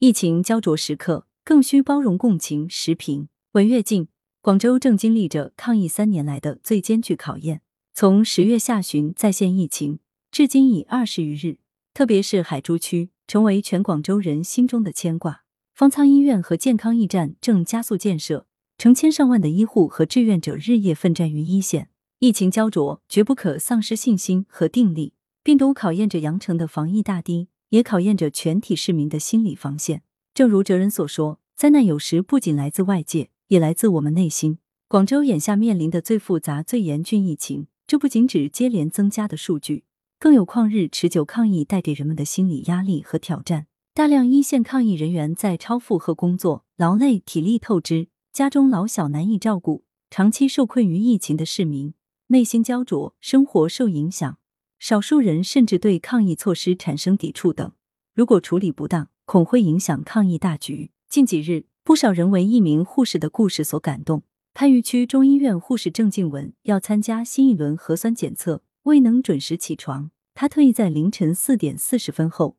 疫情焦灼时刻，更需包容共情时平。文跃进，广州正经历着抗疫三年来的最艰巨考验。从十月下旬再现疫情，至今已二十余日，特别是海珠区，成为全广州人心中的牵挂。方舱医院和健康驿站正加速建设，成千上万的医护和志愿者日夜奋战于一线。疫情焦灼，绝不可丧失信心和定力。病毒考验着羊城的防疫大堤，也考验着全体市民的心理防线。正如哲人所说，灾难有时不仅来自外界，也来自我们内心。广州眼下面临的最复杂、最严峻疫情，这不仅指接连增加的数据，更有旷日持久抗疫带给人们的心理压力和挑战。大量一线抗疫人员在超负荷工作，劳累体力透支，家中老小难以照顾，长期受困于疫情的市民内心焦灼，生活受影响。少数人甚至对抗疫措施产生抵触等，如果处理不当，恐会影响抗疫大局。近几日，不少人为一名护士的故事所感动。番禺区中医院护士郑静文要参加新一轮核酸检测，未能准时起床，她特意在凌晨四点四十分后，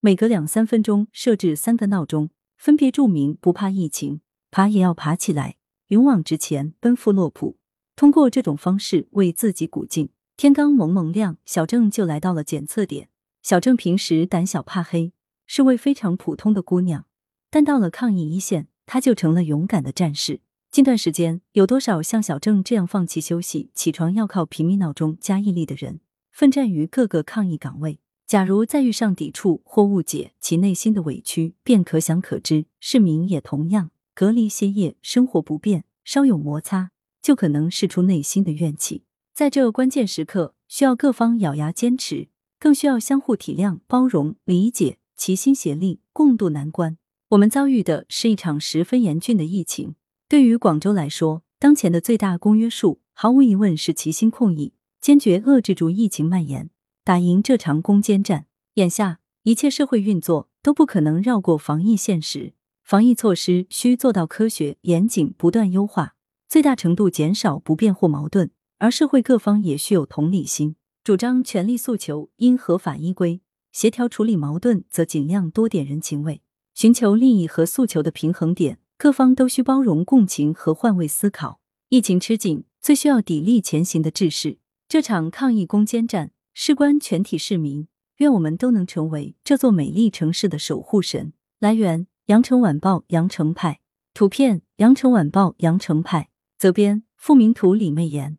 每隔两三分钟设置三个闹钟，分别注明“不怕疫情，爬也要爬起来，勇往直前，奔赴洛浦”。通过这种方式为自己鼓劲。天刚蒙蒙亮，小郑就来到了检测点。小郑平时胆小怕黑，是位非常普通的姑娘，但到了抗疫一线，她就成了勇敢的战士。近段时间，有多少像小郑这样放弃休息、起床要靠平民闹钟加毅力的人，奋战于各个抗疫岗位？假如再遇上抵触或误解，其内心的委屈便可想可知。市民也同样，隔离歇业，生活不便，稍有摩擦，就可能释出内心的怨气。在这关键时刻，需要各方咬牙坚持，更需要相互体谅、包容、理解，齐心协力，共度难关。我们遭遇的是一场十分严峻的疫情。对于广州来说，当前的最大公约数，毫无疑问是齐心控疫，坚决遏制住疫情蔓延，打赢这场攻坚战。眼下，一切社会运作都不可能绕过防疫现实，防疫措施需做到科学严谨，不断优化，最大程度减少不便或矛盾。而社会各方也需有同理心，主张权利诉求应合法依规，协调处理矛盾则尽量多点人情味，寻求利益和诉求的平衡点。各方都需包容共情和换位思考。疫情吃紧，最需要砥砺前行的志士。这场抗疫攻坚战事关全体市民，愿我们都能成为这座美丽城市的守护神。来源：羊城晚报羊城派，图片：羊城晚报羊城派，责编：付明图李媚妍。